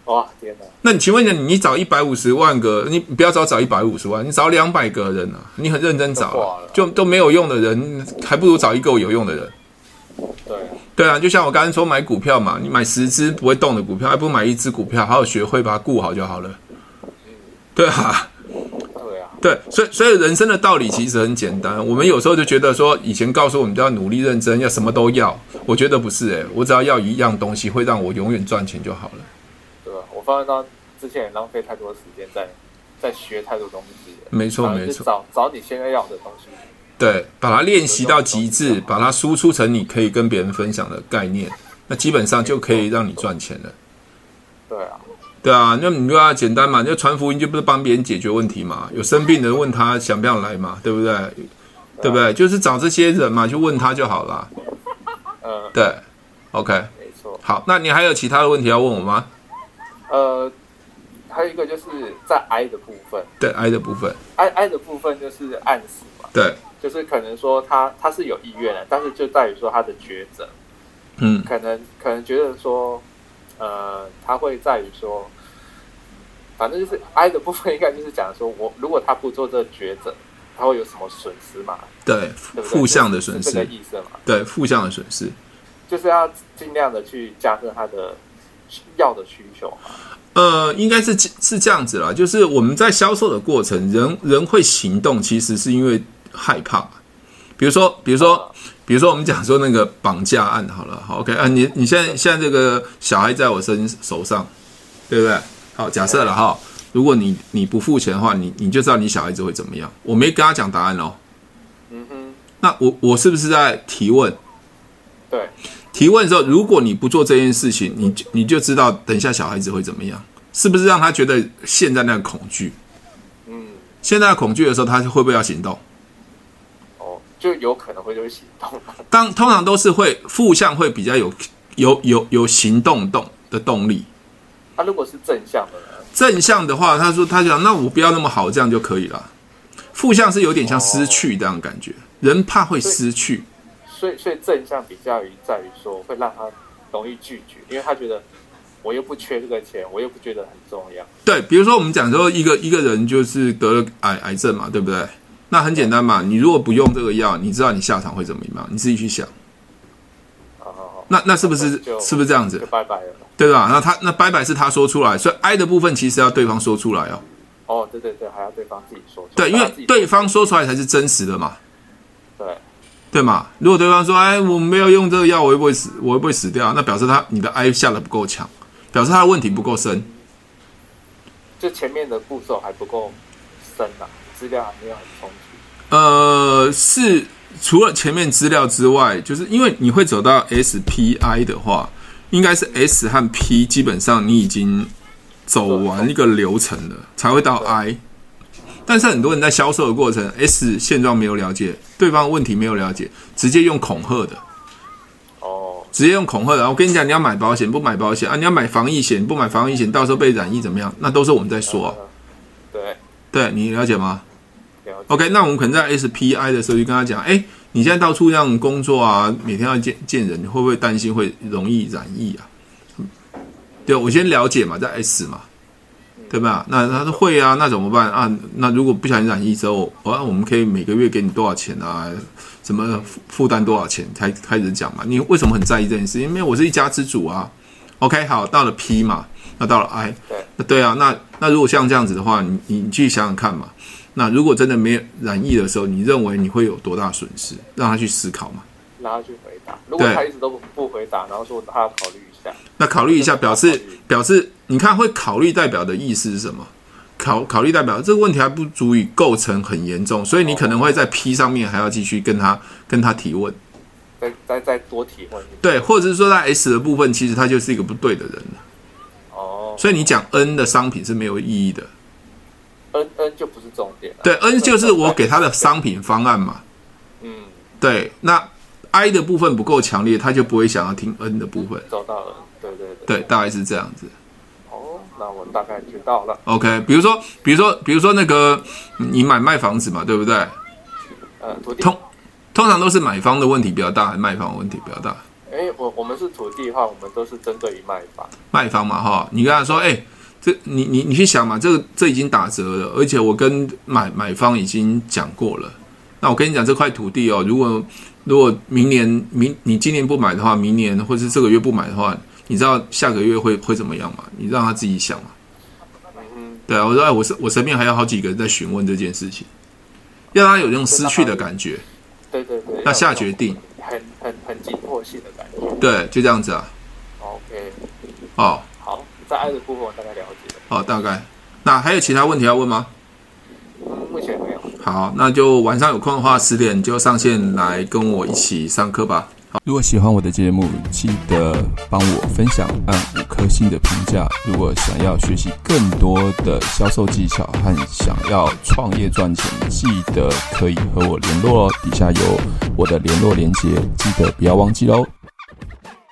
哇天哪！那你请问一下，你找一百五十万个，你不要找找一百五十万，你找两百个人啊，你很认真找，啊，就都没有用的人，还不如找一个有用的人。对对啊，就像我刚才说买股票嘛，你买十只不会动的股票，还不如买一只股票，好好学会把它顾好就好了。对啊，对啊，对，所以所以人生的道理其实很简单。我们有时候就觉得说，以前告诉我们要努力认真，要什么都要，我觉得不是诶、欸，我只要要一样东西，会让我永远赚钱就好了。发现到之前也浪费太多时间在在学太多东西，没错没错，找找你现在要的东西，对，把它练习到极致，把它输出成你可以跟别人分享的概念，那基本上就可以让你赚钱了。对啊，对啊，那你就要简单嘛，就传福音就不是帮别人解决问题嘛？有生病的人问他想不想来嘛？对不对？对不对？就是找这些人嘛，就问他就好了。嗯，对，OK，没错。好，那你还有其他的问题要问我吗？呃，还有一个就是在 I 的部分，对 I 的部分，，I I 的部分就是暗示嘛，对，就是可能说他他是有意愿的，但是就在于说他的抉择，嗯，可能可能觉得说，呃，他会在于说，反正就是 I 的部分应该就是讲说我如果他不做这个抉择，他会有什么损失嘛？对，负向的损失，这个意思嘛？对，负向的损失，就是要尽量的去加深他的。要的需求，呃，应该是是这样子啦，就是我们在销售的过程，人人会行动，其实是因为害怕。比如说，比如说，比如说，我们讲说那个绑架案好了，好，OK 啊，你你现在现在这个小孩在我身手上，对不对？好，假设了哈，如果你你不付钱的话，你你就知道你小孩子会怎么样。我没跟他讲答案哦。嗯哼，那我我是不是在提问？对。提问的时候，如果你不做这件事情，你就你就知道等一下小孩子会怎么样，是不是让他觉得现在那个恐惧？嗯，现在恐惧的时候，他会不会要行动？哦，就有可能会就会行动。当通常都是会负向，会比较有有有有行动动的动力。他、啊、如果是正向的呢？正向的话，他说他想那我不要那么好，这样就可以了。负向是有点像失去这样感觉，哦、人怕会失去。所以，所以正向比较于在于说，会让他容易拒绝，因为他觉得我又不缺这个钱，我又不觉得很重要。对，比如说我们讲说一个一个人就是得了癌癌症嘛，对不对？那很简单嘛，你如果不用这个药，你知道你下场会怎么样？你自己去想。好好好。那那是不是是不是这样子？就拜拜了，对吧？那他那拜拜是他说出来，所以哀的部分其实要对方说出来哦。哦，对对对，还要对方自己说出来。对，因为对方说出来才是真实的嘛。对。对嘛？如果对方说：“哎，我没有用这个药，我会不会死？我会不会死掉？”那表示他你的 I 下的不够强，表示他的问题不够深。就前面的步骤还不够深呐、啊，资料还没有很充足。呃，是除了前面资料之外，就是因为你会走到 SPI 的话，应该是 S 和 P 基本上你已经走完一个流程了，才会到 I。但是很多人在销售的过程，S 现状没有了解，对方问题没有了解，直接用恐吓的。哦，直接用恐吓的。我跟你讲，你要买保险不买保险啊？你要买防疫险不买防疫险，到时候被染疫怎么样？那都是我们在说、啊。对，对你了解吗？了解。OK，那我们可能在 SPI 的时候就跟他讲，哎，你现在到处这样工作啊，每天要见见人，你会不会担心会容易染疫啊？对，我先了解嘛，在 S 嘛。对吧？那他说会啊，那怎么办啊？那如果不小心染疫之后，啊，我们可以每个月给你多少钱啊？怎么负担多少钱才开始讲嘛？你为什么很在意这件事？因为我是一家之主啊。OK，好，到了 P 嘛，那到了 I，对，对啊，那那如果像这样子的话，你你去想想看嘛。那如果真的没有染疫的时候，你认为你会有多大损失？让他去思考嘛。让他去回答。如果他一直都不回答，然后说他要考虑一下，那考虑一下，表示表示。你看，会考虑代表的意思是什么？考考虑代表这个问题还不足以构成很严重，所以你可能会在 P 上面还要继续跟他跟他提问，再再再多提问。对，或者是说在 S 的部分，其实他就是一个不对的人了。哦，所以你讲 N 的商品是没有意义的。N N 就不是重点。对，N 就是我给他的商品方案嘛。嗯，对。那 I 的部分不够强烈，他就不会想要听 N 的部分。找到了，对对对，对，大概是这样子。那我大概知道了。OK，比如说，比如说，比如说那个，你买卖房子嘛，对不对？呃，土地通通常都是买方的问题比较大，还是卖方的问题比较大？哎，我我们是土地的话，我们都是针对于卖方。卖方嘛，哈，你跟他说，哎，这你你你去想嘛，这个这已经打折了，而且我跟买买方已经讲过了。那我跟你讲，这块土地哦，如果如果明年明你今年不买的话，明年或是这个月不买的话。你知道下个月会会怎么样吗？你让他自己想嘛。嗯，对啊，我说哎，我身我身边还有好几个人在询问这件事情，让他有这种失去的感觉。对对对。那下决定。很很很紧迫性的感觉。对，就这样子啊。OK。哦。好，在爱的部分我大概了解了。哦，大概。那还有其他问题要问吗？嗯，目前没有。好，那就晚上有空的话，十点就上线来跟我一起上课吧。好如果喜欢我的节目，记得帮我分享，按五颗星的评价。如果想要学习更多的销售技巧和想要创业赚钱，记得可以和我联络哦。底下有我的联络连接，记得不要忘记喽。